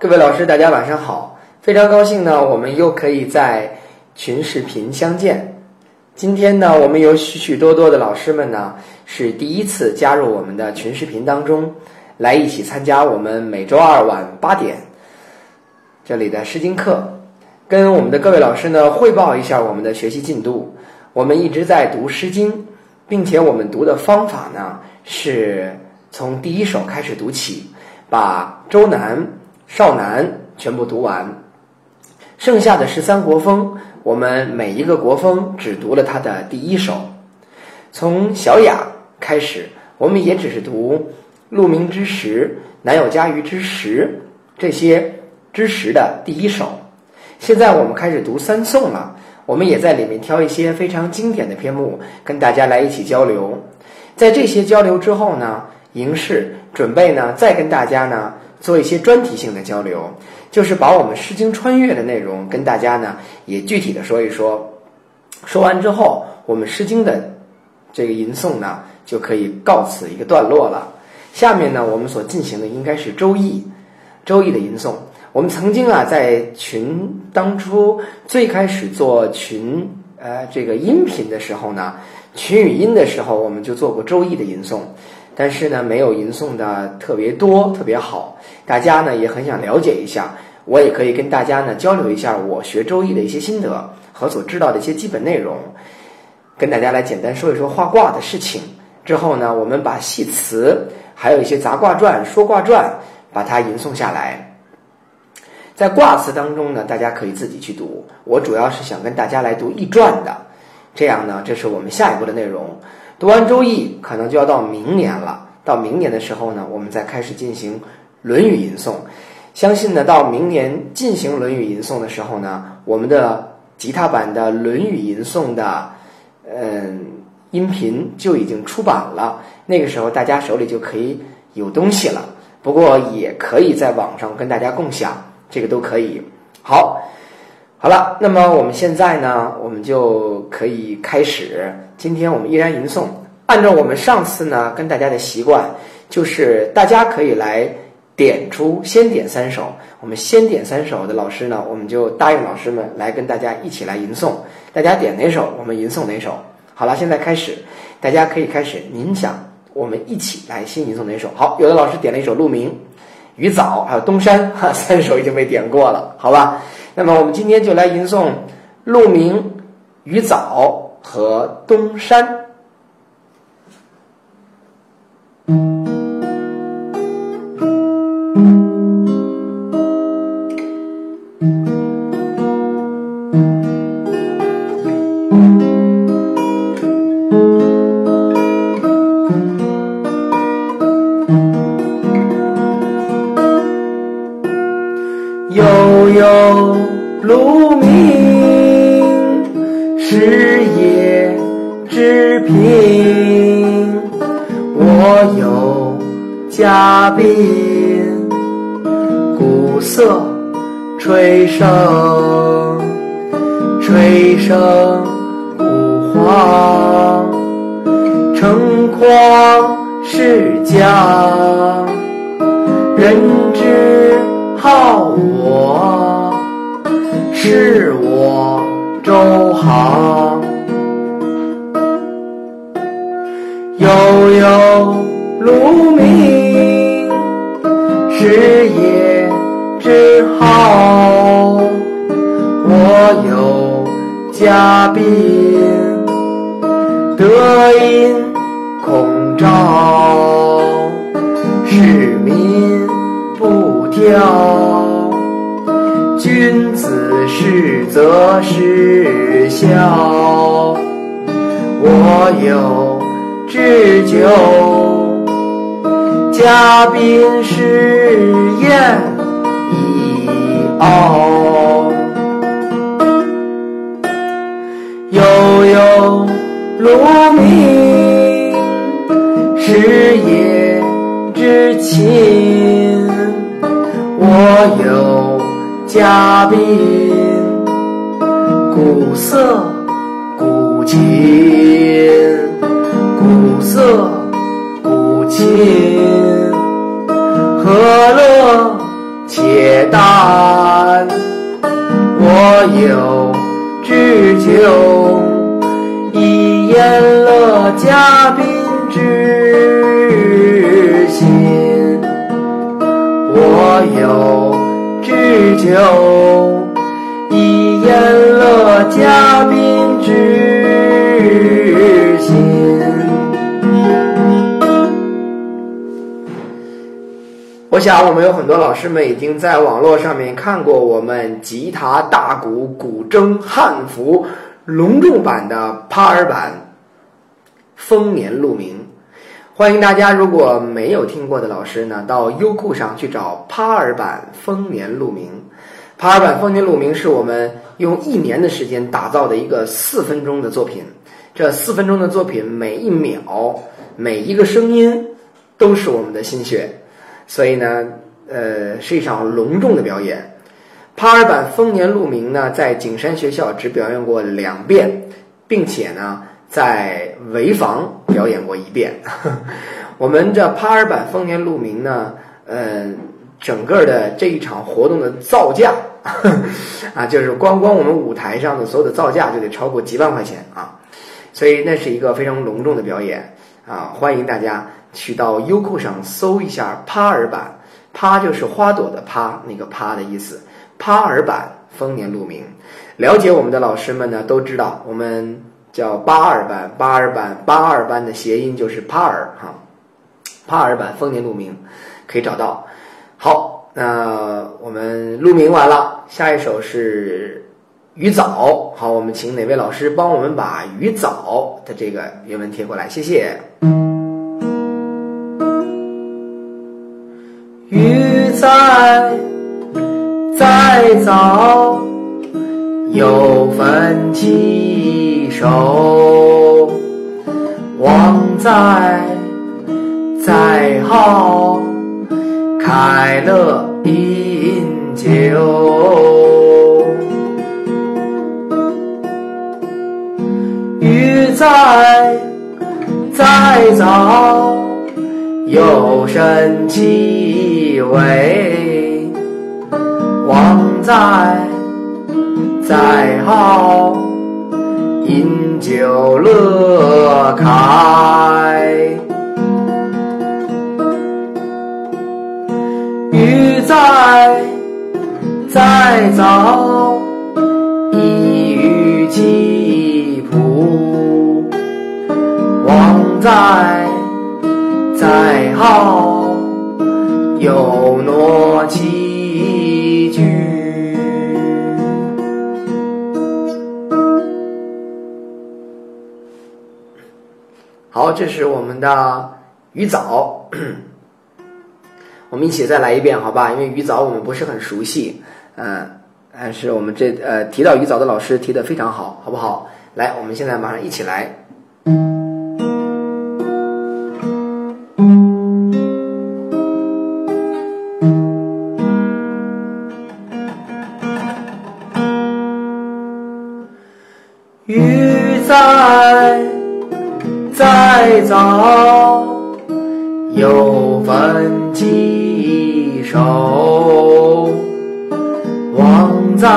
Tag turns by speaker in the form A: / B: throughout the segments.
A: 各位老师，大家晚上好！非常高兴呢，我们又可以在群视频相见。今天呢，我们有许许多多的老师们呢，是第一次加入我们的群视频当中，来一起参加我们每周二晚八点这里的诗经课，跟我们的各位老师呢汇报一下我们的学习进度。我们一直在读诗经，并且我们读的方法呢，是从第一首开始读起，把周南、少南全部读完，剩下的十三国风。我们每一个国风只读了它的第一首，从小雅开始，我们也只是读“鹿鸣之时，南有嘉鱼之时”这些之时的第一首。现在我们开始读三宋了，我们也在里面挑一些非常经典的篇目，跟大家来一起交流。在这些交流之后呢，迎氏准备呢再跟大家呢做一些专题性的交流。就是把我们《诗经》穿越的内容跟大家呢也具体的说一说，说完之后，我们《诗经》的这个吟诵呢就可以告此一个段落了。下面呢，我们所进行的应该是《周易》，《周易》的吟诵。我们曾经啊在群当初最开始做群呃这个音频的时候呢，群语音的时候，我们就做过《周易》的吟诵。但是呢，没有吟诵的特别多，特别好。大家呢也很想了解一下，我也可以跟大家呢交流一下我学周易的一些心得和所知道的一些基本内容，跟大家来简单说一说画卦的事情。之后呢，我们把系辞还有一些杂卦传、说卦传，把它吟诵下来。在卦辞当中呢，大家可以自己去读。我主要是想跟大家来读易传的，这样呢，这是我们下一步的内容。读完《周易》，可能就要到明年了。到明年的时候呢，我们再开始进行《论语》吟诵。相信呢，到明年进行《论语》吟诵的时候呢，我们的吉他版的《论语》吟诵的嗯音频就已经出版了。那个时候大家手里就可以有东西了。不过也可以在网上跟大家共享，这个都可以。好。好了，那么我们现在呢，我们就可以开始。今天我们依然吟诵，按照我们上次呢跟大家的习惯，就是大家可以来点出，先点三首。我们先点三首的老师呢，我们就答应老师们来跟大家一起来吟诵。大家点哪首，我们吟诵哪首。好了，现在开始，大家可以开始。您想，我们一起来先吟诵哪首？好，有的老师点了一首《鹿鸣》《鱼藻》，还有《东山》，哈，三首已经被点过了，好吧？那么我们今天就来吟诵《鹿鸣》《鱼藻》和《东山》。人之好我，是我周行，悠悠鹿鸣。食野之好，我有嘉宾，德音孔昭，是民不挑，君子实则实孝，我有智酒。嘉宾是宴以傲，悠悠鹿鸣，食野之亲。我有嘉宾，鼓瑟鼓琴，鼓瑟鼓。琴，何乐且旦，我有只求一言乐嘉宾之有只求一言乐嘉宾之心。我想，我们有很多老师们已经在网络上面看过我们吉他、大鼓、古筝、汉服隆重版的帕尔版《丰年鹿鸣》。欢迎大家，如果没有听过的老师呢，到优酷上去找帕尔版《丰年鹿鸣》。帕尔版《丰年鹿鸣》是我们用一年的时间打造的一个四分钟的作品。这四分钟的作品，每一秒、每一个声音都是我们的心血。所以呢，呃，是一场隆重的表演。帕尔版《丰年鹿鸣》呢，在景山学校只表演过两遍，并且呢，在潍坊表演过一遍。我们这帕尔版《丰年鹿鸣》呢，呃，整个的这一场活动的造价 啊，就是光光我们舞台上的所有的造价就得超过几万块钱啊，所以那是一个非常隆重的表演啊，欢迎大家。去到优酷上搜一下帕尔版，帕就是花朵的帕，那个帕的意思。帕尔版《丰年鹿鸣》，了解我们的老师们呢都知道，我们叫八二版，八二版，八二班的谐音就是帕尔哈。帕尔版《丰年鹿鸣》可以找到。好，那我们鹿鸣完了，下一首是《鱼藻》。好，我们请哪位老师帮我们把《鱼藻》的这个原文贴过来？谢谢。鱼在在早，有分其手；王在在号，开乐饮酒。鱼在在早，有神气。味王在在号，饮酒乐开。鱼在在早，一鱼起浦。王在在好。有诺几好，这是我们的鱼藻，我们一起再来一遍，好吧？因为鱼藻我们不是很熟悉，嗯，但是我们这呃提到鱼藻的老师提的非常好，好不好？来，我们现在马上一起来。早，有分几手；王在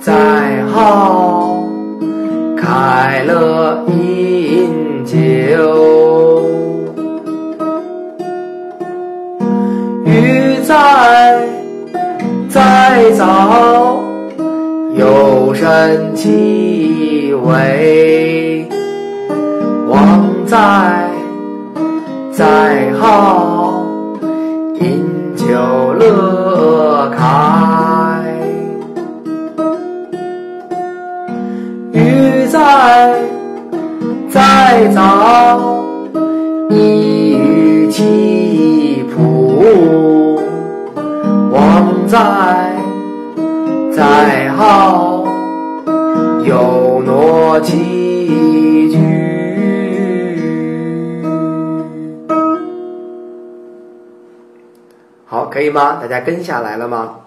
A: 在好，开乐饮酒。鱼在在早，有神气。为王在在好，饮酒乐开。鱼在在早，一鱼起浦。王在在好，有。诺几可以吗？大家跟下来了吗？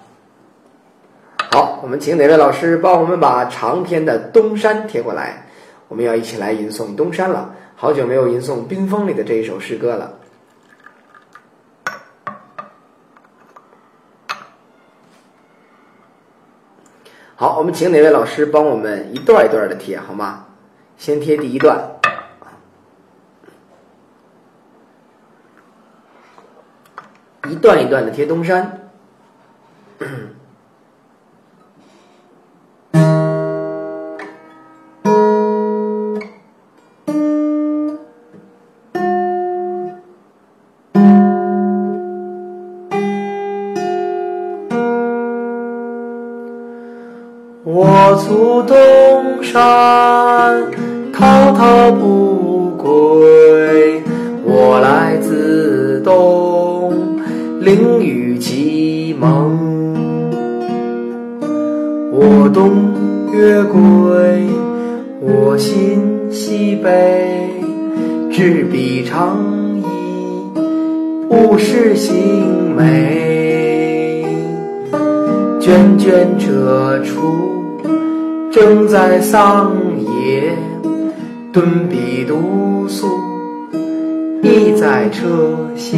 A: 好我们请哪位老师帮我们把长篇的东山贴过来。我们要一起来吟诵东山了。好久没有吟诵冰封里的这一首诗歌了。好我们请哪位老师帮我们一段一段的贴好吗？先贴第一段。一段一段的贴东山。正在桑野，蹲笔读书，已在车下。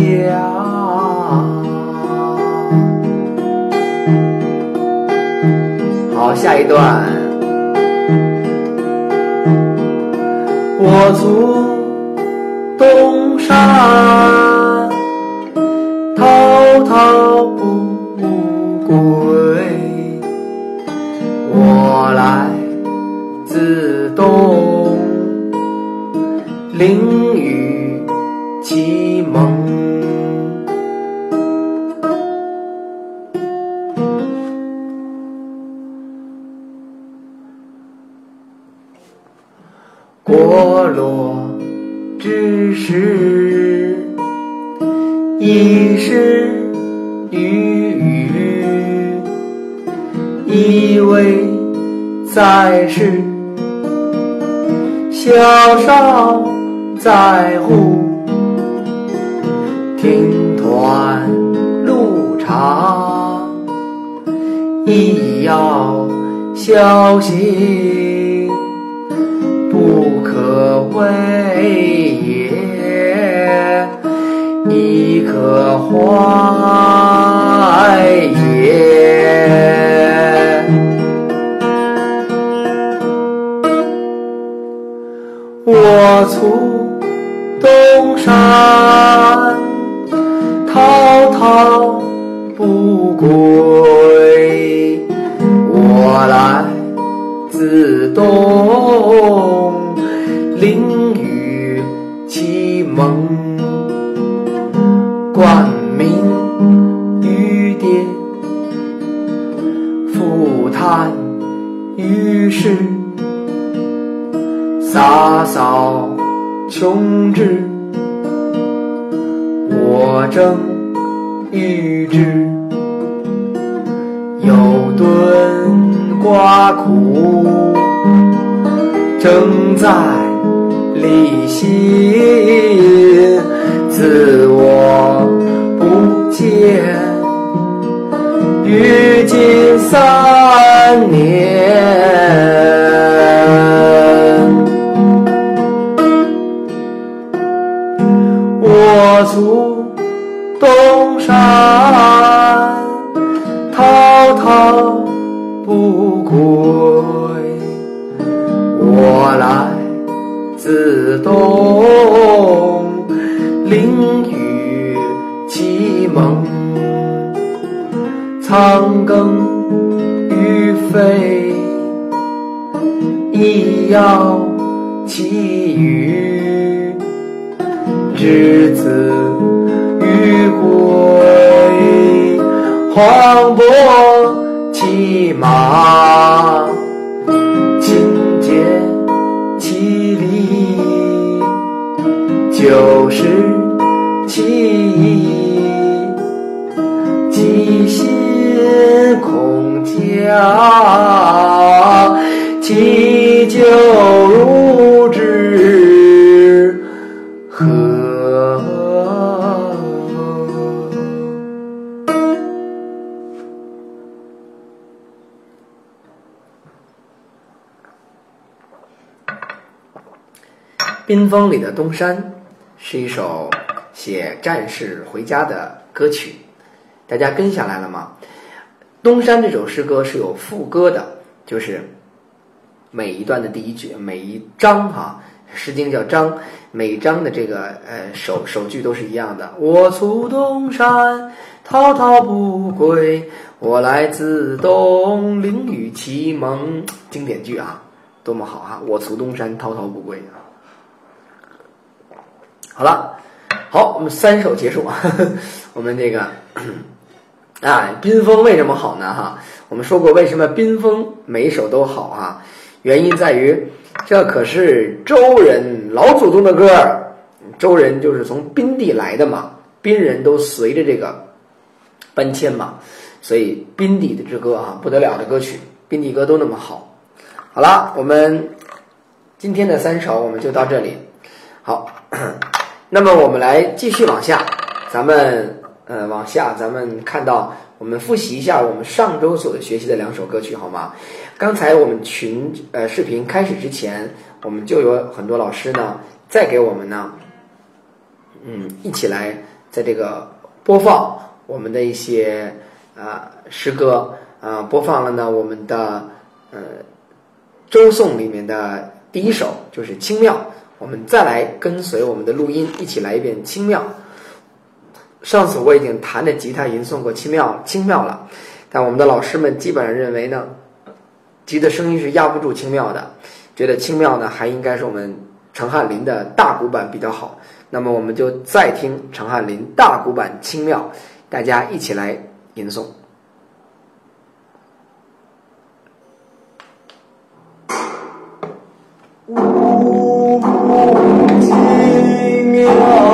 A: 好，下一段。我卒东山，滔滔不归。凌雨启蒙。过落之时，已是雨雨，以为。在世，小少在乎，听团路长，亦要小心，不可为也，亦可坏也。我从山，滔滔不归。我来自东，凌雨启蒙。冠名玉蝶，复叹于世。洒扫穷志，我正欲之。有顿瓜苦，正在理心。自我不见，于今三年。我卒东山，滔滔不归。我来自东，凌雨启蒙。苍庚欲飞，亦要其羽。之子归，黄伯骑马，亲见其礼，就是其意，其心恐家，其酒如风里的东山是一首写战士回家的歌曲，大家跟下来了吗？东山这首诗歌是有副歌的，就是每一段的第一句，每一章哈，《诗经》叫章，每章的这个呃首首句都是一样的。我出东山，滔滔不归，我来自东陵与其盟，经典句啊，多么好哈！我出东山，滔滔不归啊。好了，好，我们三首结束，我们这个。啊，宾风为什么好呢？哈，我们说过，为什么宾风每一首都好啊？原因在于，这可是周人老祖宗的歌儿。周人就是从冰地来的嘛，冰人都随着这个搬迁嘛，所以冰地的之歌啊，不得了的歌曲，冰地歌都那么好。好了，我们今天的三首我们就到这里。好，那么我们来继续往下，咱们。呃，往下咱们看到，我们复习一下我们上周所学习的两首歌曲，好吗？刚才我们群呃视频开始之前，我们就有很多老师呢，在给我们呢，嗯，一起来在这个播放我们的一些啊诗歌啊，播放了呢我们的呃周颂里面的第一首就是《清妙》，我们再来跟随我们的录音，一起来一遍《清妙》。上次我已经弹着吉他吟诵过《清妙》，清妙了，但我们的老师们基本上认为呢，吉的声音是压不住清妙的，觉得清妙呢还应该是我们陈汉林的大鼓版比较好。那么我们就再听陈汉林大鼓版清妙，大家一起来吟诵。
B: 妙。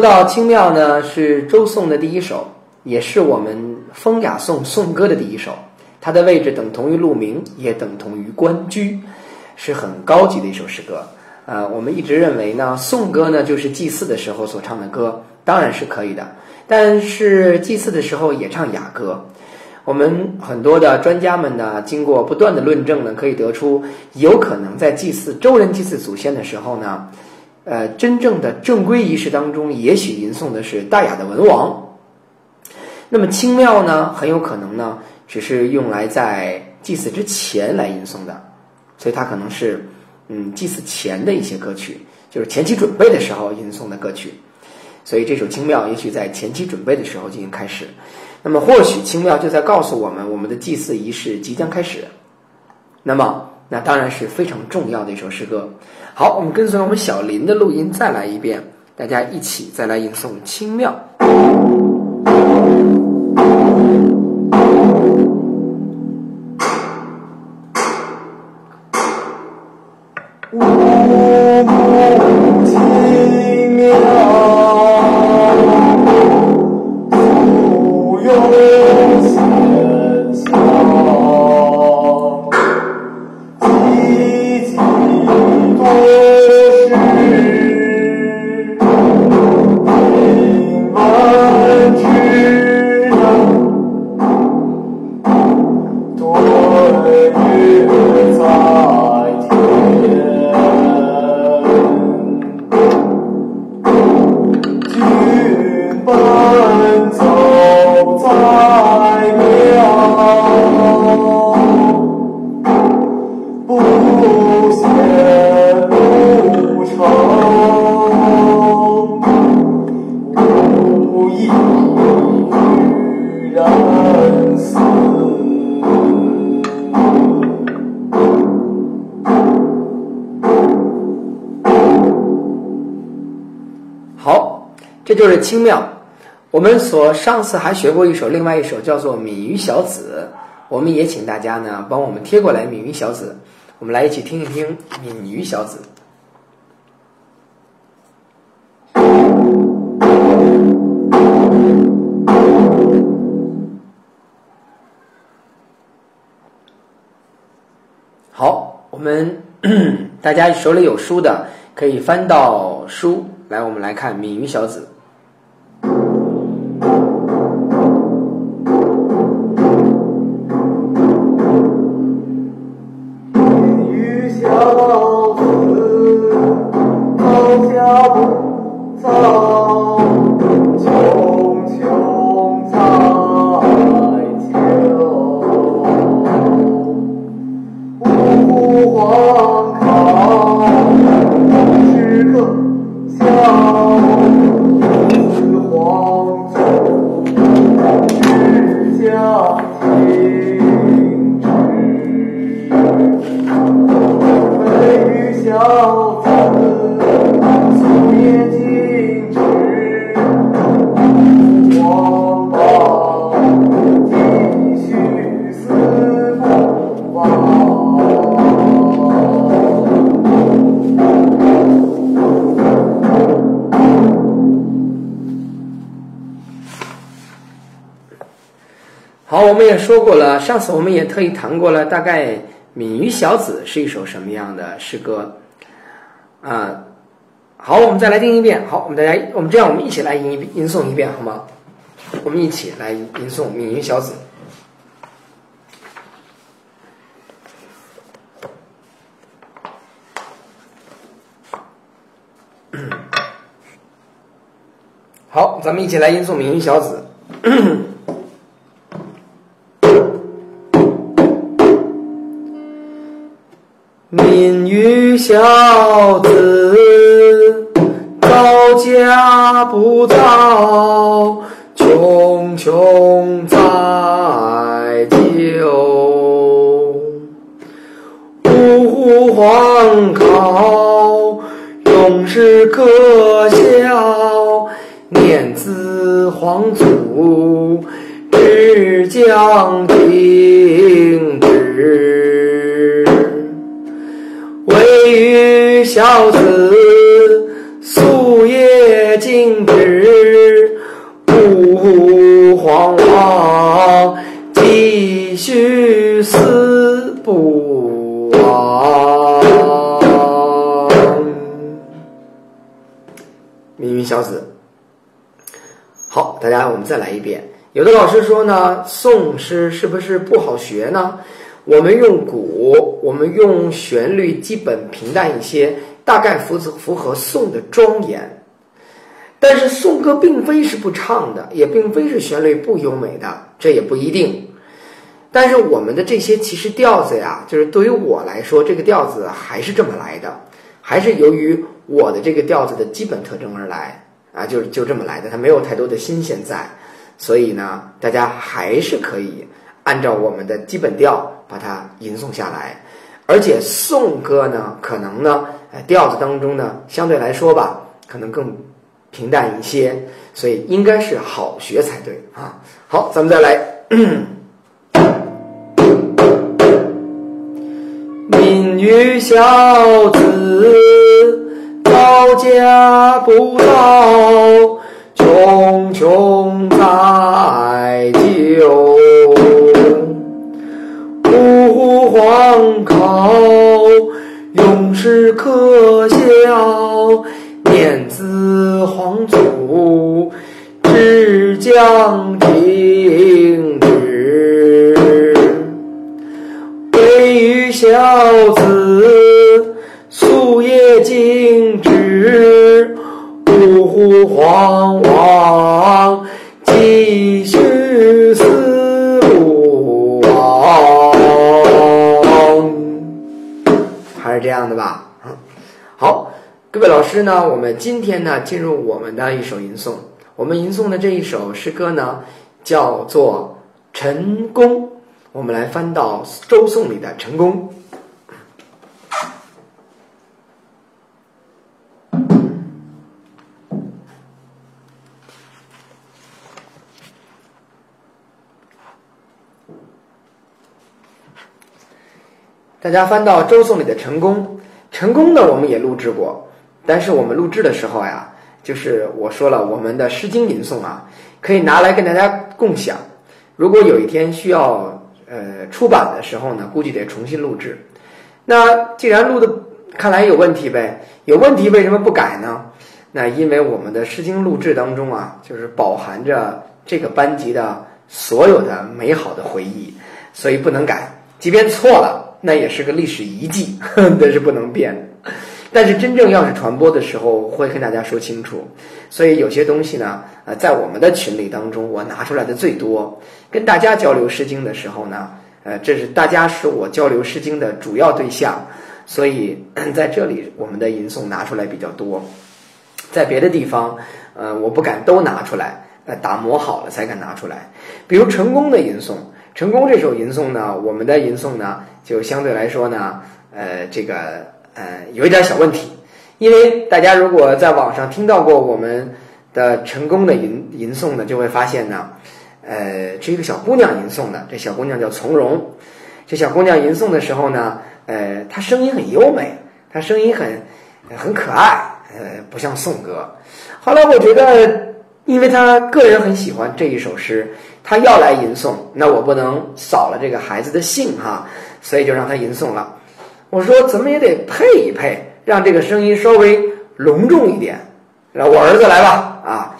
A: 说到清妙呢，是周颂的第一首，也是我们风雅颂颂歌的第一首。它的位置等同于鹿鸣，也等同于关雎，是很高级的一首诗歌。呃，我们一直认为呢，颂歌呢就是祭祀的时候所唱的歌，当然是可以的。但是祭祀的时候也唱雅歌。我们很多的专家们呢，经过不断的论证呢，可以得出，有可能在祭祀周人祭祀祖先的时候呢。呃，真正的正规仪式当中，也许吟诵的是大雅的文王。那么清妙呢，很有可能呢，只是用来在祭祀之前来吟诵的，所以它可能是嗯祭祀前的一些歌曲，就是前期准备的时候吟诵的歌曲。所以这首清妙也许在前期准备的时候进行开始。那么或许清妙就在告诉我们，我们的祭祀仪式即将开始。那么。那当然是非常重要的一首诗歌。好，我们跟随我们小林的录音再来一遍，大家一起再来吟诵《清妙》。这就是清妙。我们所上次还学过一首，另外一首叫做《闽鱼小子》，我们也请大家呢帮我们贴过来《闽鱼小子》，我们来一起听一听《闽鱼小子》。好，我们 大家手里有书的，可以翻到书来，我们来看《闽鱼小子》。上次我们也特意谈过了，大概《闽鱼小子》是一首什么样的诗歌啊？好，我们再来听一遍。好，我们大家，我们这样，我们一起来吟吟诵一遍好吗？我们一起来吟诵《闽鱼小子》。好，咱们一起来吟诵《闽鱼小子》。闽鱼小子，早家不早，穷穷在酒。五湖黄考，永世可笑。念兹皇祖，只将停唯余小子，夙夜静止，不慌慌，继续思不忘。命运小子，好，大家我们再来一遍。有的老师说呢，宋诗是不是不好学呢？我们用鼓，我们用旋律，基本平淡一些，大概符符合宋的庄严。但是颂歌并非是不唱的，也并非是旋律不优美的，这也不一定。但是我们的这些其实调子呀，就是对于我来说，这个调子还是这么来的，还是由于我的这个调子的基本特征而来啊，就是就这么来的，它没有太多的新鲜在，所以呢，大家还是可以按照我们的基本调把它吟诵下来。而且颂歌呢，可能呢，呃，调子当中呢，相对来说吧，可能更平淡一些，所以应该是好学才对啊。好，咱们再来。民女小子，早家不早，穷穷在酒。湖黄考，永世可笑。念兹皇祖，只将停止。唯余小子，夙夜静止，五湖黄王，这样的吧。嗯好，各位老师呢，我们今天呢进入我们的一首吟诵。我们吟诵的这一首诗歌呢，叫做《陈宫》。我们来翻到周颂里的《陈宫》。大家翻到周颂里的成功，成功的我们也录制过，但是我们录制的时候呀，就是我说了，我们的诗经吟诵啊，可以拿来跟大家共享。如果有一天需要呃出版的时候呢，估计得重新录制。那既然录的看来有问题呗，有问题为什么不改呢？那因为我们的诗经录制当中啊，就是饱含着这个班级的所有的美好的回忆，所以不能改。即便错了，那也是个历史遗迹，那是不能变。但是真正要是传播的时候，会跟大家说清楚。所以有些东西呢，呃，在我们的群里当中，我拿出来的最多。跟大家交流《诗经》的时候呢，呃，这是大家是我交流《诗经》的主要对象，所以 在这里我们的吟诵拿出来比较多。在别的地方，呃，我不敢都拿出来，呃，打磨好了才敢拿出来。比如成功的吟诵。成功这首吟诵呢，我们的吟诵呢，就相对来说呢，呃，这个呃，有一点小问题，因为大家如果在网上听到过我们的成功的吟吟诵呢，就会发现呢，呃，是一个小姑娘吟诵的，这小姑娘叫从容，这小姑娘吟诵的时候呢，呃，她声音很优美，她声音很很可爱，呃，不像颂歌。后来我觉得。因为她个人很喜欢这一首诗，他要来吟诵，那我不能扫了这个孩子的兴哈，所以就让他吟诵了。我说怎么也得配一配，让这个声音稍微隆重一点。让我儿子来吧，啊，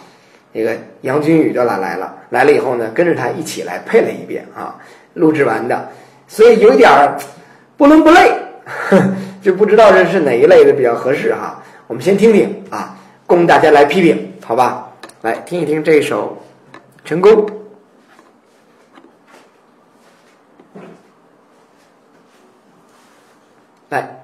A: 那个杨君宇就来来了，来了以后呢，跟着他一起来配了一遍啊，录制完的，所以有点儿不伦不类，就不知道这是哪一类的比较合适哈。我们先听听啊，供大家来批评，好吧？来听一听这首《成功》。来。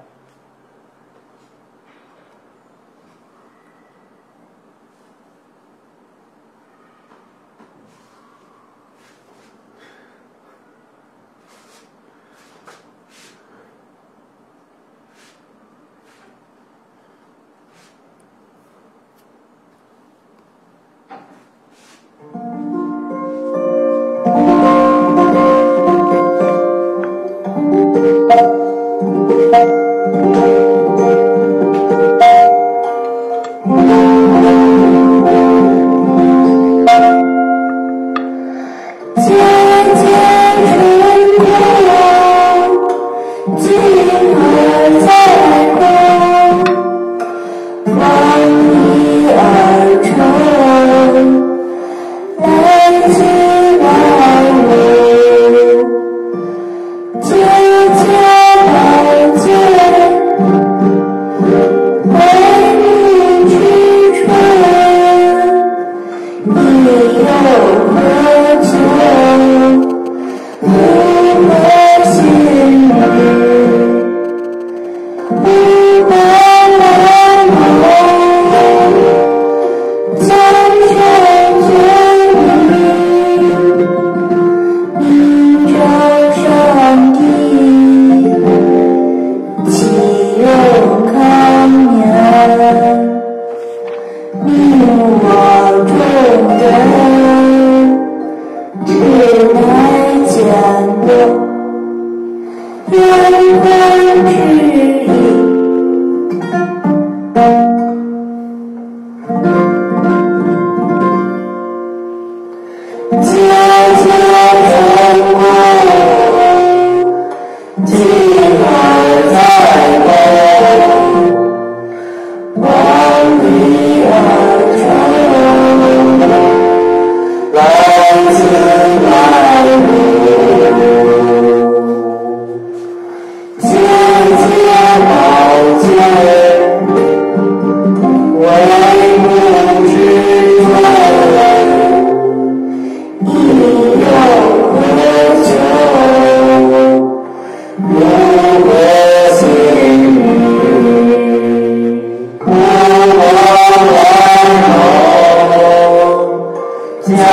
A: 江河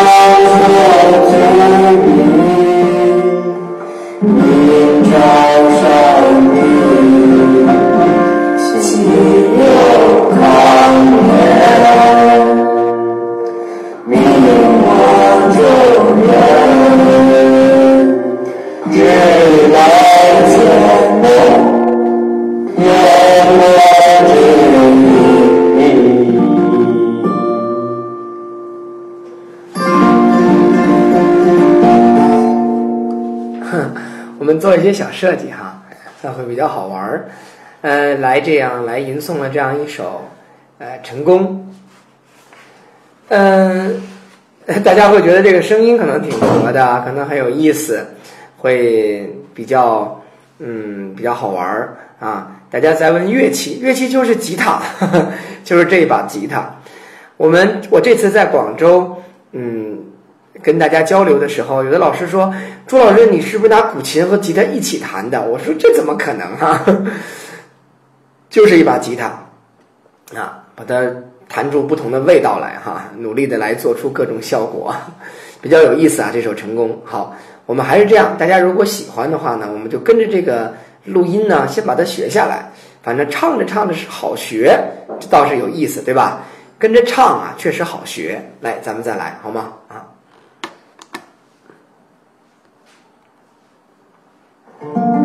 A: 之滨，明朝。设计哈，那会比较好玩儿。呃，来这样来吟诵了这样一首呃成功。嗯、大家会觉得这个声音可能挺和的，可能很有意思，会比较嗯比较好玩儿啊。大家再问乐器，乐器就是吉他，就是这一把吉他。我们我这次在广州，嗯，跟大家交流的时候，有的老师说：“朱老师，你是不是拿古琴和吉他一起弹的？”我说：“这怎么可能啊？就是一把吉他啊，把它弹出不同的味道来哈，努力的来做出各种效果，比较有意思啊。这首成功好，我们还是这样，大家如果喜欢的话呢，我们就跟着这个录音呢，先把它学下来。反正唱着唱着是好学，这倒是有意思，对吧？跟着唱啊，确实好学。来，咱们再来好吗？啊。Thank you.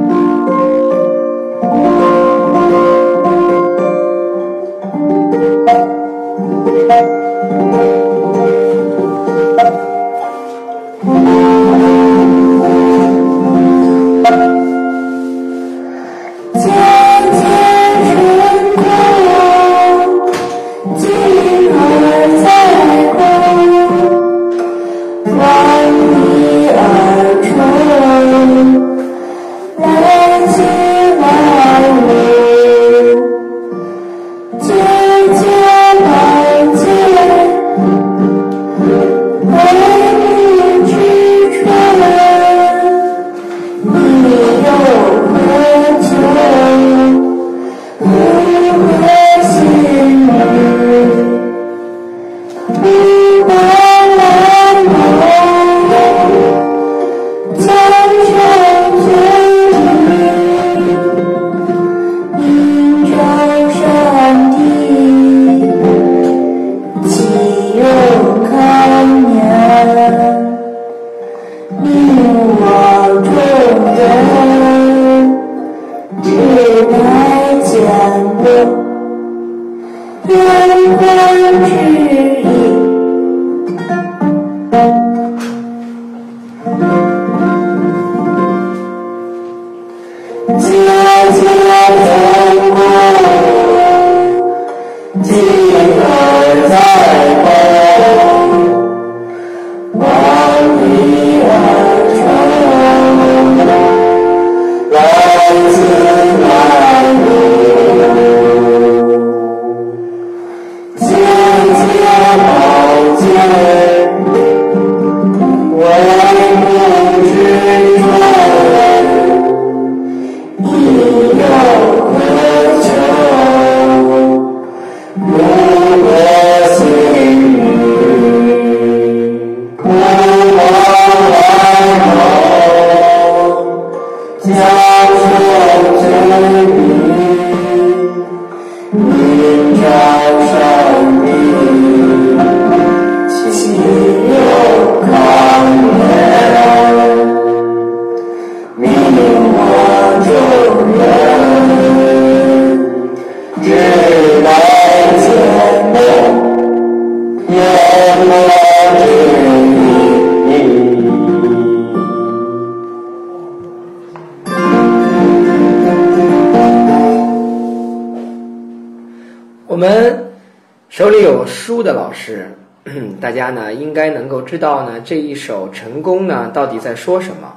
A: 老师，大家呢应该能够知道呢这一首《成功》呢到底在说什么。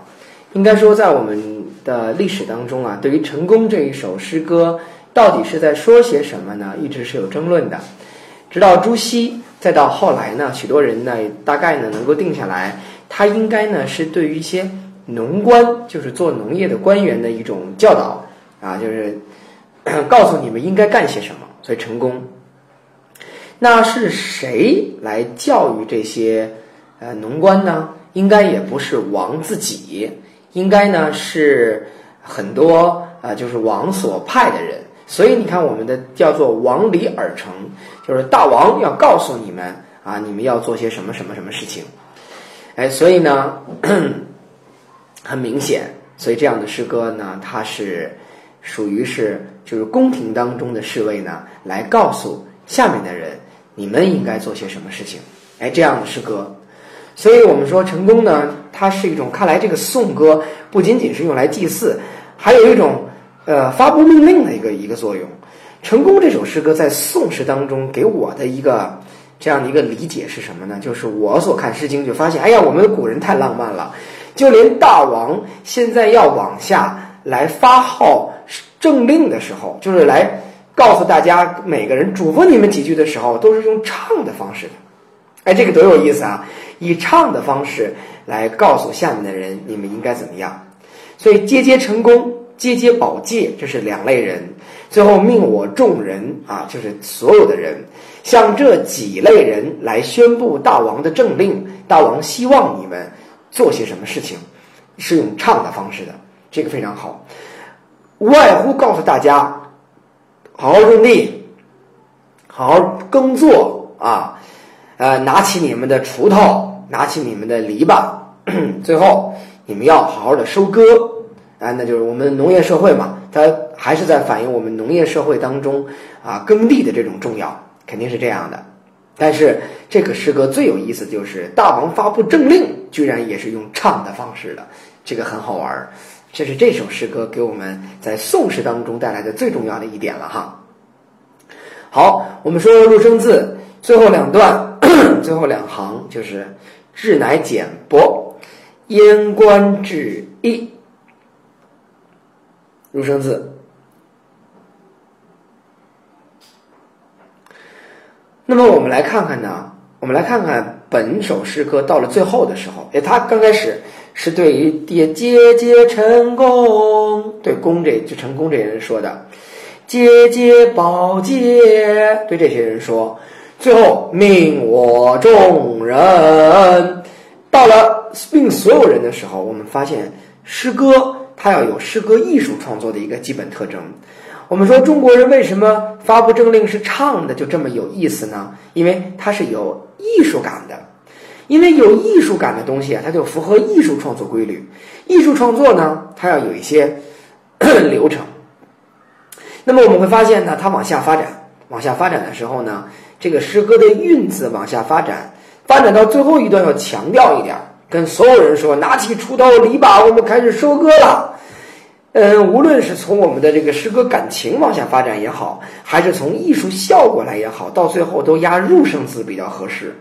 A: 应该说，在我们的历史当中啊，对于《成功》这一首诗歌到底是在说些什么呢，一直是有争论的。直到朱熹，再到后来呢，许多人呢大概呢能够定下来，他应该呢是对于一些农官，就是做农业的官员的一种教导啊，就是 告诉你们应该干些什么。所以成功，那是谁来教育这些呃农官呢？应该也不是王自己，应该呢是很多呃就是王所派的人。所以你看，我们的叫做王理尔成，就是大王要告诉你们啊，你们要做些什么什么什么事情。哎，所以呢，很明显，所以这样的诗歌呢，它是属于是就是宫廷当中的侍卫呢，来告诉下面的人，你们应该做些什么事情。哎，这样的诗歌，所以我们说成功呢，它是一种看来这个颂歌不仅仅是用来祭祀，还有一种呃发布命令的一个一个作用。成功这首诗歌在宋诗当中给我的一个这样的一个理解是什么呢？就是我所看《诗经》就发现，哎呀，我们的古人太浪漫了，就连大王现在要往下来发号政令的时候，就是来告诉大家每个人嘱咐你们几句的时候，都是用唱的方式的。哎，这个多有意思啊！以唱的方式来告诉下面的人你们应该怎么样。所以，节节成功，节节保戒，这是两类人。最后命我众人啊，就是所有的人，向这几类人来宣布大王的政令。大王希望你们做些什么事情，是用唱的方式的，这个非常好。无外乎告诉大家，好好种地，好好耕作啊，呃，拿起你们的锄头，拿起你们的篱笆，最后你们要好好的收割啊，那就是我们农业社会嘛，它还是在反映我们农业社会当中啊耕地的这种重要，肯定是这样的。但是这个诗歌最有意思就是大王发布政令，居然也是用唱的方式的，这个很好玩儿。这是这首诗歌给我们在宋诗当中带来的最重要的一点了哈。好，我们说入声字最后两段，最后两行就是“志乃简薄，燕官至义”。入声字。那么我们来看看呢，我们来看看本首诗歌到了最后的时候，哎，它刚开始是对于节节节成功，对功这就成功这些人说的，节节保戒对这些人说，最后命我众人，到了命所有人的时候，我们发现诗歌它要有诗歌艺术创作的一个基本特征。我们说中国人为什么发布政令是唱的就这么有意思呢？因为它是有艺术感的，因为有艺术感的东西啊，它就符合艺术创作规律。艺术创作呢，它要有一些 流程。那么我们会发现呢，它往下发展，往下发展的时候呢，这个诗歌的韵字往下发展，发展到最后一段要强调一点，跟所有人说：拿起锄头篱笆，我们开始收割了。嗯，无论是从我们的这个诗歌感情往下发展也好，还是从艺术效果来也好，到最后都押入声字比较合适。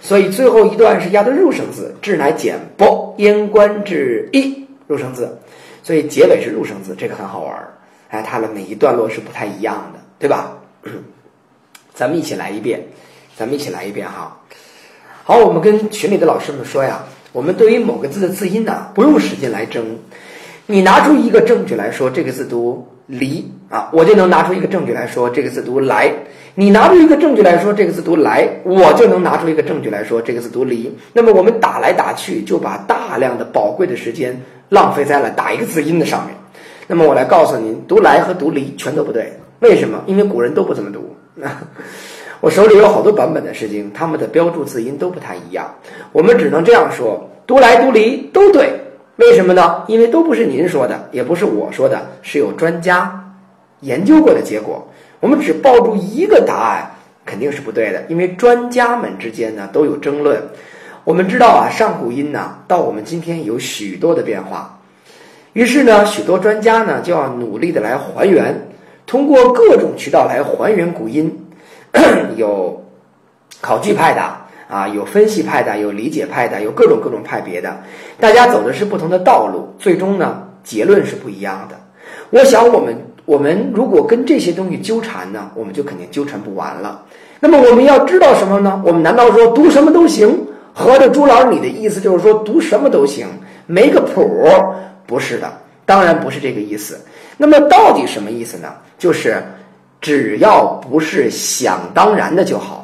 A: 所以最后一段是押的入声字，志乃简薄，燕官至一，入声字。所以结尾是入声字，这个很好玩儿。哎，它的每一段落是不太一样的，对吧？咱们一起来一遍，咱们一起来一遍哈。好，我们跟群里的老师们说呀，我们对于某个字的字音呢，不用使劲来争。你拿出一个证据来说这个字读离啊，我就能拿出一个证据来说这个字读来。你拿出一个证据来说这个字读来，我就能拿出一个证据来说这个字读离。那么我们打来打去，就把大量的宝贵的时间浪费在了打一个字音的上面。那么我来告诉您，读来和读离全都不对。为什么？因为古人都不怎么读。我手里有好多版本的《诗经》，他们的标注字音都不太一样。我们只能这样说：读来读离都对。为什么呢？因为都不是您说的，也不是我说的，是有专家研究过的结果。我们只抱住一个答案，肯定是不对的。因为专家们之间呢都有争论。我们知道啊，上古音呢到我们今天有许多的变化，于是呢，许多专家呢就要努力的来还原，通过各种渠道来还原古音，有考据派的。啊，有分析派的，有理解派的，有各种各种派别的，大家走的是不同的道路，最终呢，结论是不一样的。我想，我们我们如果跟这些东西纠缠呢，我们就肯定纠缠不完了。那么我们要知道什么呢？我们难道说读什么都行？合着朱老师你的意思就是说读什么都行，没个谱？不是的，当然不是这个意思。那么到底什么意思呢？就是只要不是想当然的就好。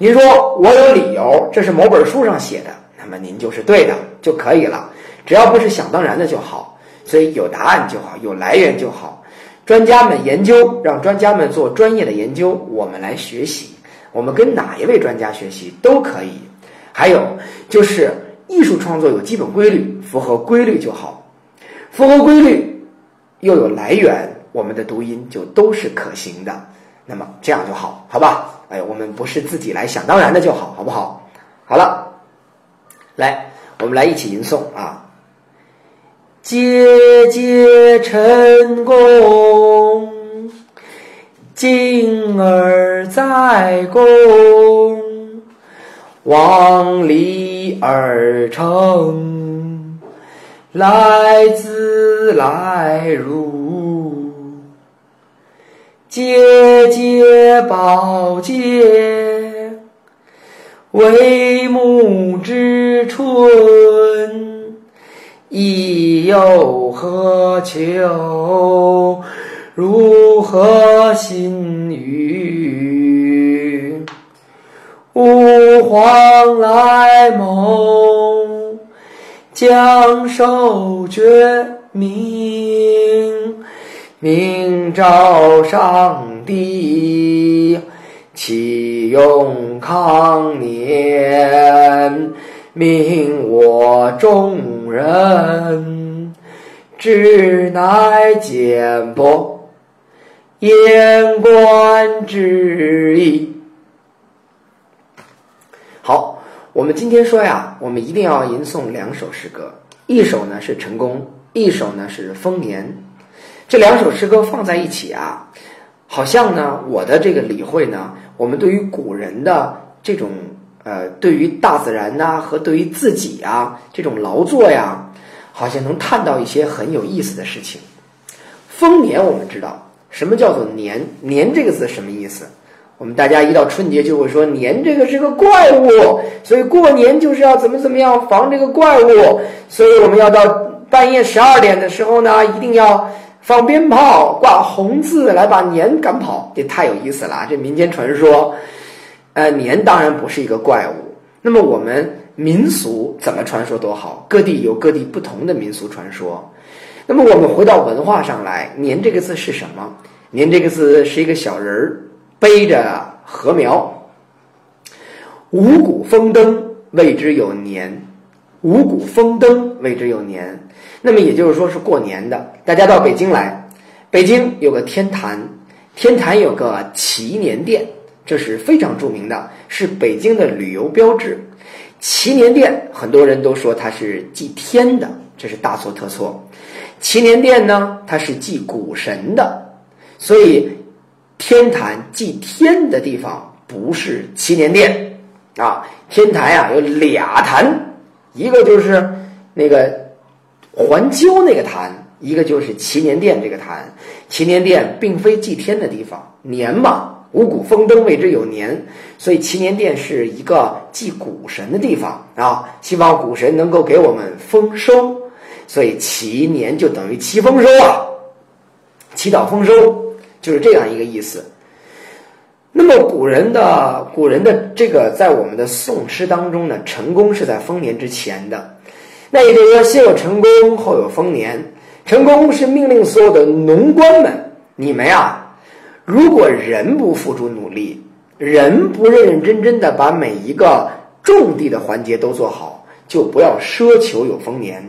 A: 您说我有理由，这是某本书上写的，那么您就是对的就可以了，只要不是想当然的就好。所以有答案就好，有来源就好。专家们研究，让专家们做专业的研究，我们来学习。我们跟哪一位专家学习都可以。还有就是艺术创作有基本规律，符合规律就好，符合规律又有来源，我们的读音就都是可行的。那么这样就好，好吧？哎，我们不是自己来想当然的就好，好不好？好了，来，我们来一起吟诵啊。节节成功，敬而在公，往礼而成，来自来如，节节保洁，为母之春。亦有何求？如何心语？吾皇来谋，将受爵命，明朝上帝，启用康年。命我众人，只乃简薄，言官之意。好，我们今天说呀，我们一定要吟诵两首诗歌，一首呢是成功，一首呢是丰年。这两首诗歌放在一起啊，好像呢，我的这个理会呢，我们对于古人的这种。呃，对于大自然呐，和对于自己啊，这种劳作呀，好像能探到一些很有意思的事情。丰年，我们知道什么叫做年？年这个字什么意思？我们大家一到春节就会说年这个是个怪物，所以过年就是要怎么怎么样防这个怪物，所以我们要到半夜十二点的时候呢，一定要放鞭炮、挂红字来把年赶跑。这太有意思了，这民间传说。呃，年当然不是一个怪物。那么我们民俗怎么传说都好，各地有各地不同的民俗传说。那么我们回到文化上来，年这个字是什么？年这个字是一个小人儿背着禾苗，五谷丰登谓之有年，五谷丰登谓之有年。那么也就是说是过年的。大家到北京来，北京有个天坛，天坛有个祈年殿。这是非常著名的，是北京的旅游标志。祈年殿，很多人都说它是祭天的，这是大错特错。祈年殿呢，它是祭古神的，所以天坛祭天的地方不是祈年殿啊。天坛呀有俩坛，一个就是那个环丘那个坛，一个就是祈年殿这个坛。祈年殿并非祭天的地方，年嘛。五谷丰登谓之有年，所以祈年殿是一个祭谷神的地方啊，希望谷神能够给我们丰收，所以祈年就等于祈丰收啊，祈祷丰收就是这样一个意思。那么古人的古人的这个在我们的宋诗当中呢，成功是在丰年之前的，那也就是说先有成功，后有丰年。成功是命令所有的农官们，你们呀。如果人不付出努力，人不认认真真的把每一个种地的环节都做好，就不要奢求有丰年，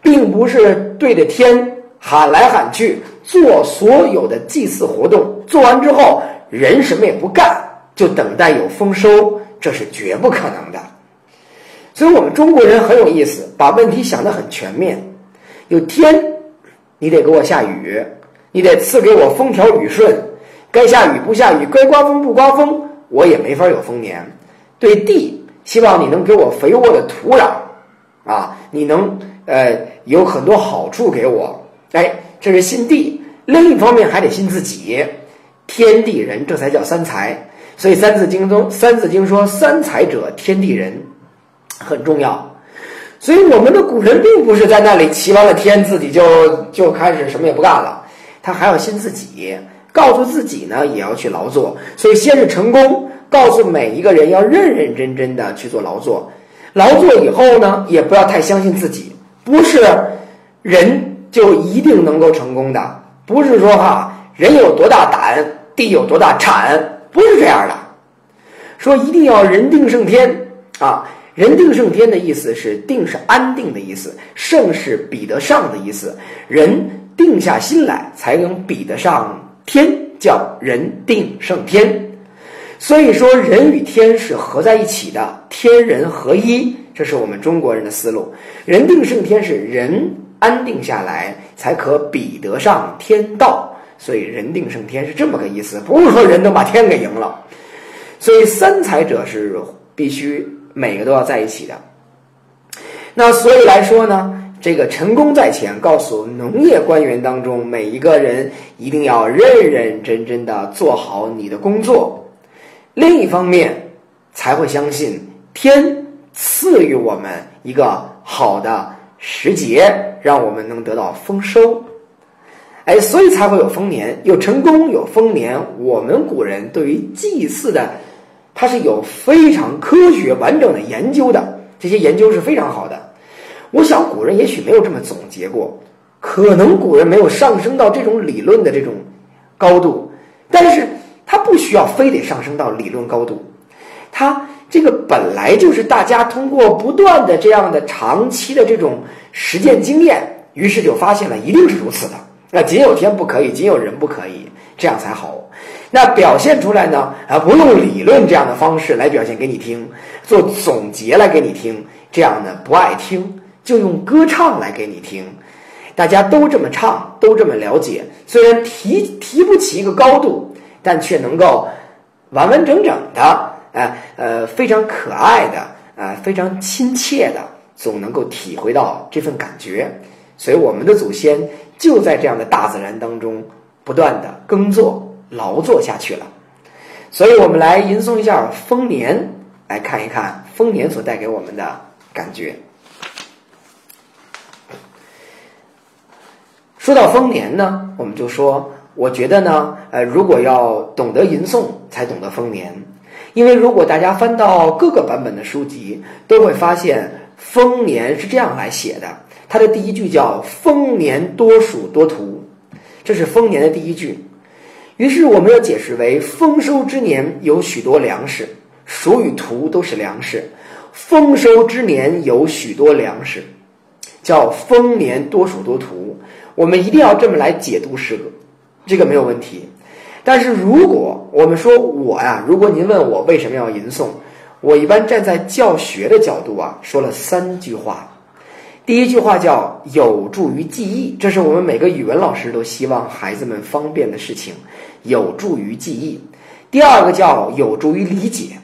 A: 并不是对着天喊来喊去做所有的祭祀活动，做完之后人什么也不干，就等待有丰收，这是绝不可能的。所以我们中国人很有意思，把问题想得很全面。有天，你得给我下雨，你得赐给我风调雨顺。该下雨不下雨，该刮风不刮风，我也没法有丰年。对地，希望你能给我肥沃的土壤，啊，你能呃有很多好处给我。哎，这是信地。另一方面还得信自己，天地人，这才叫三才。所以《三字经》中，《三字经》说：“三才者，天地人，很重要。”所以我们的古人并不是在那里祈完了天，自己就就开始什么也不干了，他还要信自己。告诉自己呢，也要去劳作，所以先是成功，告诉每一个人要认认真真的去做劳作。劳作以后呢，也不要太相信自己，不是人就一定能够成功的，不是说哈人有多大胆，地有多大产，不是这样的。说一定要人定胜天啊，人定胜天的意思是定是安定的意思胜是比得上的意思。人定下心来才能比得上天叫人定胜天。所以说人与天是合在一起的天人合一这是我们中国人的思路。人定胜天是人安定下来才可比得上天道。所以人定胜天是这么个意思不是说人能把天给赢了。所以三才者是必须每个都要在一起的。那所以来说呢这个成功在前告诉农业官员当中每一个人一定要认认真真的做好你的工作。另一方面才会相信天赐予我们一个好的时节让我们能得到丰收。哎所以才会有丰年有成功有丰年我们古人对于祭祀的它是有非常科学完整的研究的这些研究是非常好的。我想古人也许没有这么总结过可能古人没有上升到这种理论的这种高度但是它不需要非得上升到理论高度。它这个本来就是大家通过不断的这样的长期的这种实践经验于是就发现了一定是如此的。那仅有天不可以仅有人不可以这样才好。那表现出来呢？啊，不用理论这样的方式来表现给你听，做总结来给你听，这样的不爱听，就用歌唱来给你听。大家都这么唱，都这么了解，虽然提提不起一个高度，但却能够完完整整的，啊呃，非常可爱的，啊，非常亲切的，总能够体会到这份感觉。所以我们的祖先就在这样的大自然当中不断的耕作。劳作下去了。所以，我们来吟诵一下《丰年》，来看一看《丰年》所带给我们的感觉。说到《丰年》呢，我们就说，我觉得呢，呃，如果要懂得吟诵，才懂得《丰年》。因为如果大家翻到各个版本的书籍，都会发现《丰年》是这样来写的。它的第一句叫“丰年多暑多图”，这是《丰年》的第一句。于是我们要解释为：丰收之年有许多粮食，蜀与图都是粮食。丰收之年有许多粮食，叫丰年多蜀多图。我们一定要这么来解读诗歌，这个没有问题。但是如果我们说我呀、如果您问我为什么要吟诵，我一般站在教学的角度啊，说了三句话。第一句话叫有助于记忆，这是我们每个语文老师都希望孩子们方便的事情。有助于记忆。第二个叫有助于理解。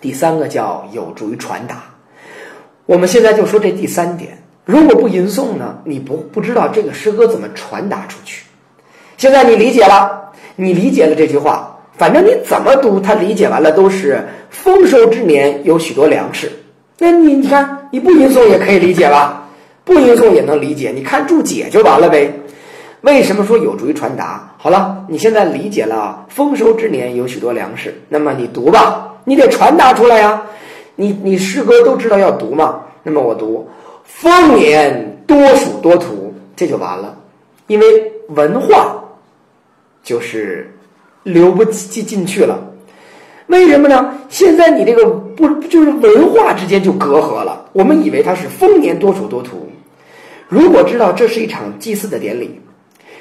A: 第三个叫有助于传达。我们现在就说这第三点。如果不吟诵呢你不不知道这个诗歌怎么传达出去。现在你理解了你理解了这句话反正你怎么读它理解完了都是丰收之年有许多粮食。那你你看你不吟诵也可以理解吧不吟诵也能理解你看注解就完了呗。为什么说有助于传达？好了，你现在理解了，丰收之年有许多粮食，那么你读吧，你得传达出来呀。你你诗歌都知道要读嘛，那么我读。丰年多福多土，这就完了，因为文化就是流不进进去了。为什么呢？现在你这个不，就是文化之间就隔阂了，我们以为它是丰年多福多土。如果知道这是一场祭祀的典礼。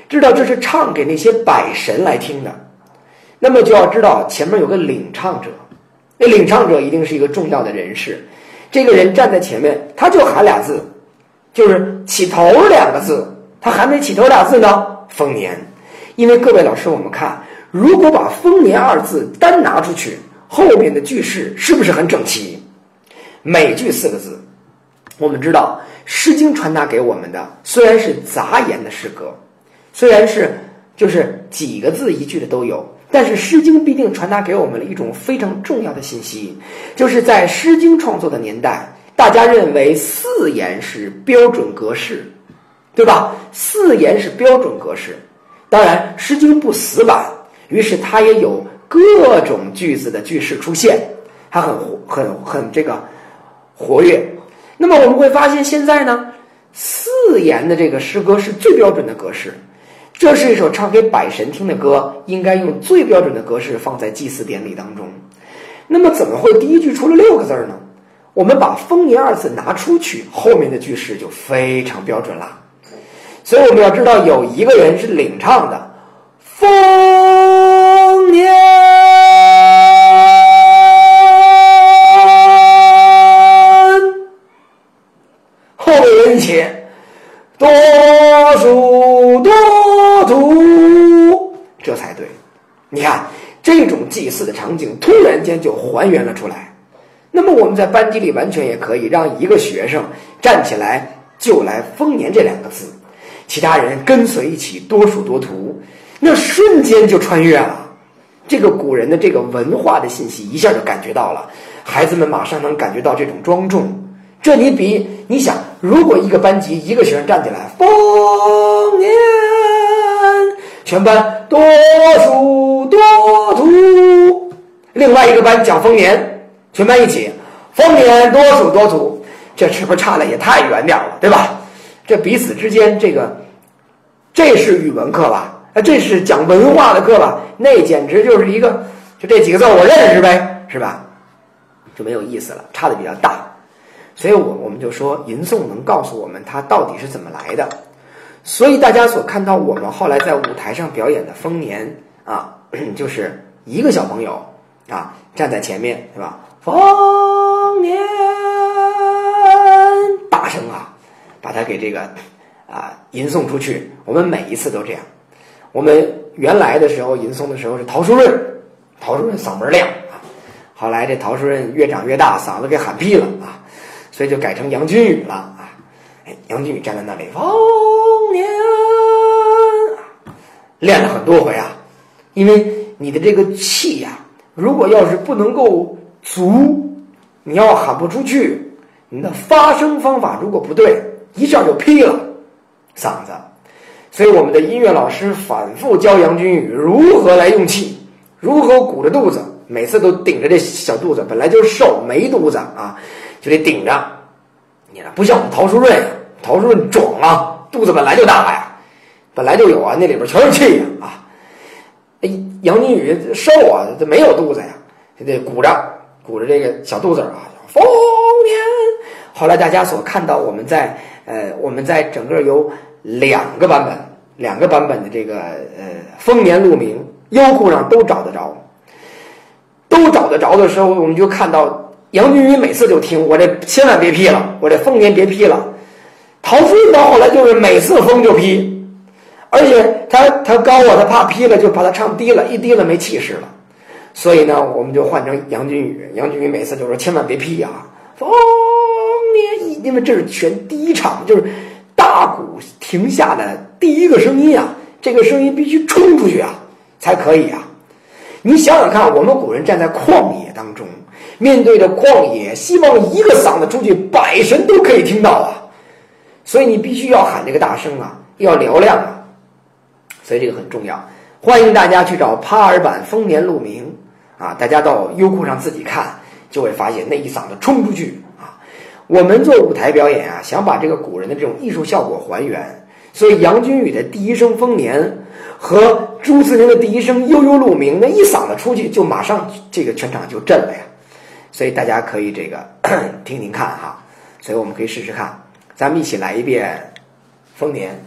A: 知道这是唱给那些百神来听的。那么就要知道前面有个领唱者。那领唱者一定是一个重要的人士。这个人站在前面他就喊俩字。就是起头两个字。他还没起头俩字呢丰年。因为各位老师我们看如果把丰年二字单拿出去后面的句式是不是很整齐？每句四个字。我们知道诗经传达给我们的虽然是杂言的诗歌虽然是，就是几个字一句的都有，但是诗经必定传达给我们了一种非常重要的信息，就是在诗经创作的年代，大家认为四言是标准格式。对吧，四言是标准格式。当然，诗经不死板，于是它也有各种句子的句式出现，它很很很这个活跃。那么我们会发现现在呢，四言的这个诗歌是最标准的格式。这是一首唱给百神听的歌，应该用最标准的格式放在祭祀典礼当中。那么，怎么会第一句出了六个字呢？我们把“丰年”二字拿出去，后面的句式就非常标准了。所以我们要知道，有一个人是领唱的，“丰年”。后面人且多数多。土，这才对。你看，这种祭祀的场景突然间就还原了出来。那么我们在班级里完全也可以让一个学生站起来就来“丰年”这两个字，其他人跟随一起多数多图，那瞬间就穿越了。这个古人的这个文化的信息一下就感觉到了，孩子们马上能感觉到这种庄重。这你比你想，如果一个班级一个学生站起来“丰年”，全班多数多图；另外一个班讲“丰年”，全班一起“丰年多数多图”，这是不是差的也太远点了，对吧？这彼此之间，这个这是语文课吧？啊，这是讲文化的课吧？那简直就是一个，就这几个字我认识呗，是吧？就没有意思了，差的比较大。所以我我们就说，吟诵能告诉我们它到底是怎么来的。所以大家所看到我们后来在舞台上表演的《丰年》啊，就是一个小朋友啊站在前面，对吧？丰年，大声啊，把它给这个 啊吟诵出去。我们每一次都这样。我们原来的时候吟诵的时候是陶书润，陶书润嗓门亮啊。后来这陶书润越长越大，嗓子给喊劈了啊。所以就改成杨君宇了！杨君宇站在那里，丰年，练了很多回啊。因为你的这个气呀，如果要是不能够足，你要喊不出去，你的发声方法如果不对，一下就劈了嗓子。所以我们的音乐老师反复教杨君宇如何来用气，如何鼓着肚子，每次都顶着这小肚子，本来就瘦没肚子啊。就得顶着，你那不像我们陶书润，陶书润壮啊，肚子本来就大呀，本来就有啊，那里边全是气呀啊。哎，杨金宇瘦啊，这没有肚子呀，就得鼓着鼓着这个小肚子啊，丰年。后来大家所看到，我们在呃，我们在整个有两个版本，两个版本的这个呃丰年鹿鸣，优酷上都找得着，都找得着的时候，我们就看到。杨君宇每次就听我这千万别批了，我这丰年别批了。陶飞到后来就是每次封就批，而且他他高啊，他怕批了就把他唱低了，一低了没气势了。所以呢，我们就换成杨君宇。杨君宇每次就说千万别批啊，丰年，因为这是全第一场，就是大鼓停下的第一个声音啊，这个声音必须冲出去啊才可以啊。你想想看，我们古人站在旷野当中。面对着旷野，希望一个嗓子出去，百神都可以听到啊！所以你必须要喊这个大声啊，要嘹亮啊！所以这个很重要。欢迎大家去找帕尔版《丰年鹿鸣》啊，大家到优酷上自己看，就会发现那一嗓子冲出去啊！我们做舞台表演啊，想把这个古人的这种艺术效果还原，所以杨君宇的第一声《丰年》和朱自清的第一声《悠悠鹿鸣》，那一嗓子出去，就马上这个全场就震了呀！所以大家可以这个 听听看哈，所以我们可以试试看，咱们一起来一遍《丰年》。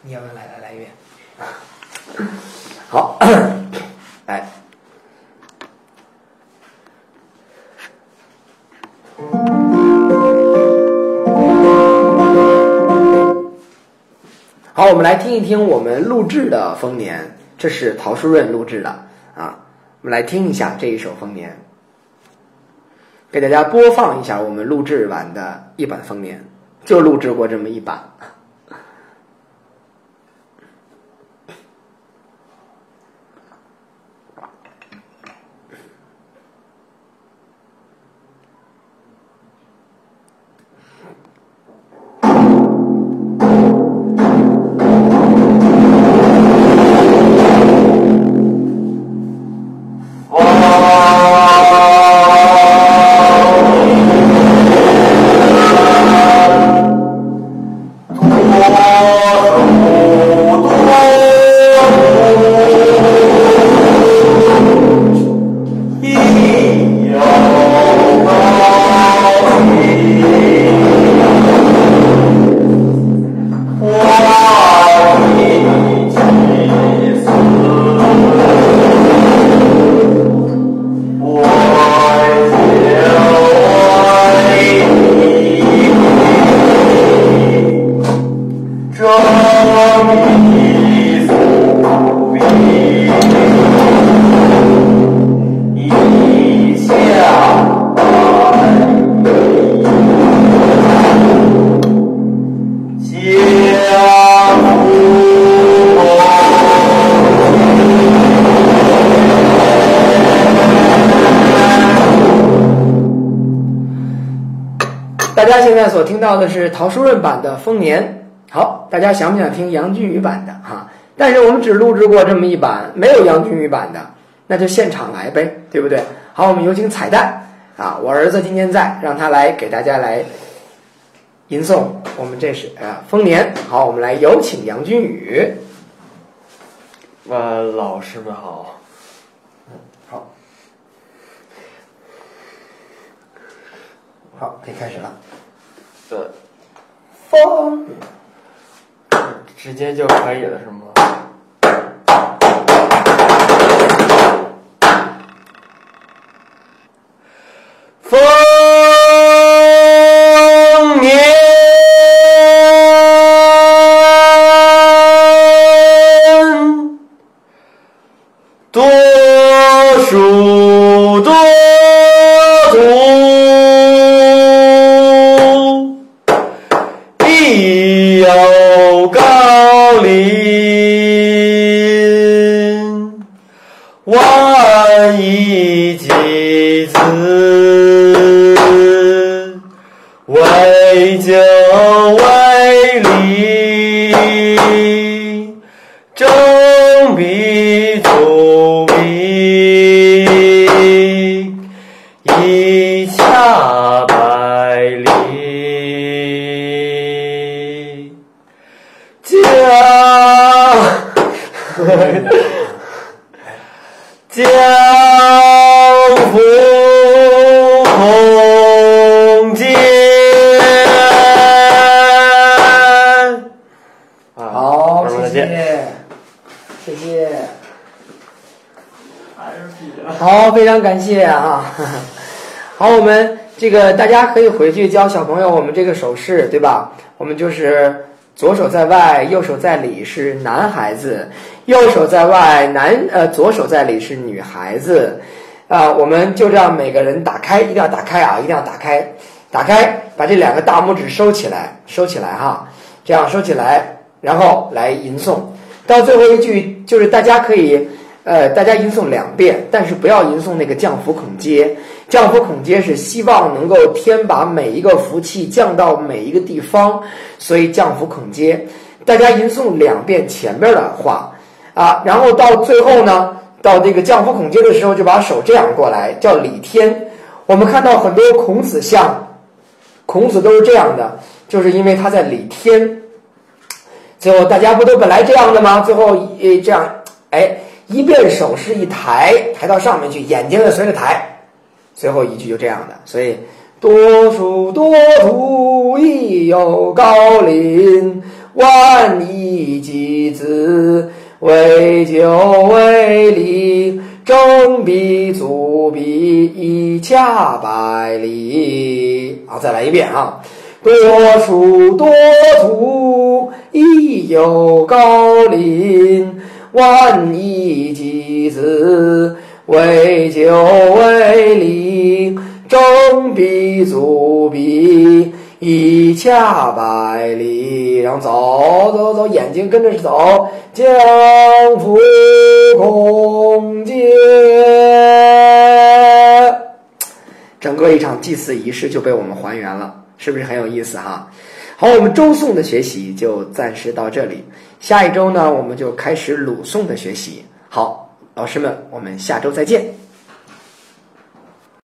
A: 你要不要来来来一遍？好，来。好，我们来听一听我们录制的《丰年》，这是陶书润录制的啊。我们来听一下这一首《丰年》，给大家播放一下我们录制完的一版《丰年》，就录制过这么一版。到的是陶书润版的《丰年》。好，大家想不想听杨俊宇版的哈？但是我们只录制过这么一版，没有杨俊宇版的，那就现场来呗，对不对？好，我们有请彩蛋啊！我儿子今天在，让他来给大家来吟诵我们这是呃《丰年》。好，我们来有请杨俊宇。
B: 呃，老师们好。
A: 好，好，可以开始了。
B: 对，
A: 风
B: 直接就可以了是吗？
A: 我们这个大家可以回去教小朋友我们这个手势，对吧？我们就是左手在外，右手在里是男孩子，右手在外，男呃左手在里是女孩子。啊，我们就这样每个人打开，一定要打开啊，一定要打开，打开，把这两个大拇指收起来，收起来哈，这样收起来，然后来吟诵。到最后一句，就是大家可以，呃，大家吟诵两遍，但是不要吟诵那个降伏孔接。降伏孔接是希望能够天把每一个福气降到每一个地方，所以降伏孔接，大家吟诵两遍前边的话啊，然后到最后呢，到这个降伏孔接的时候，就把手这样过来，叫礼天。我们看到很多孔子像，孔子都是这样的，就是因为他在礼天。最后大家不都本来这样的吗？最后一这样，哎，一遍手势一抬，抬到上面去，眼睛也随着抬。最后一句就这样的，所以多数多土，亦有高林，万亿集子，为酒为利，争彼足彼，以洽百里。好，再来一遍啊！多数多土，亦有高林，万亿集子，为酒为礼，争彼足彼，以洽百里。然后走走走，眼睛跟着走，江湖空间。整个一场祭祀仪式就被我们还原了，是不是很有意思哈？好，我们周宋的学习就暂时到这里，下一周呢，我们就开始鲁宋的学习。好，老师们，我们下周再见。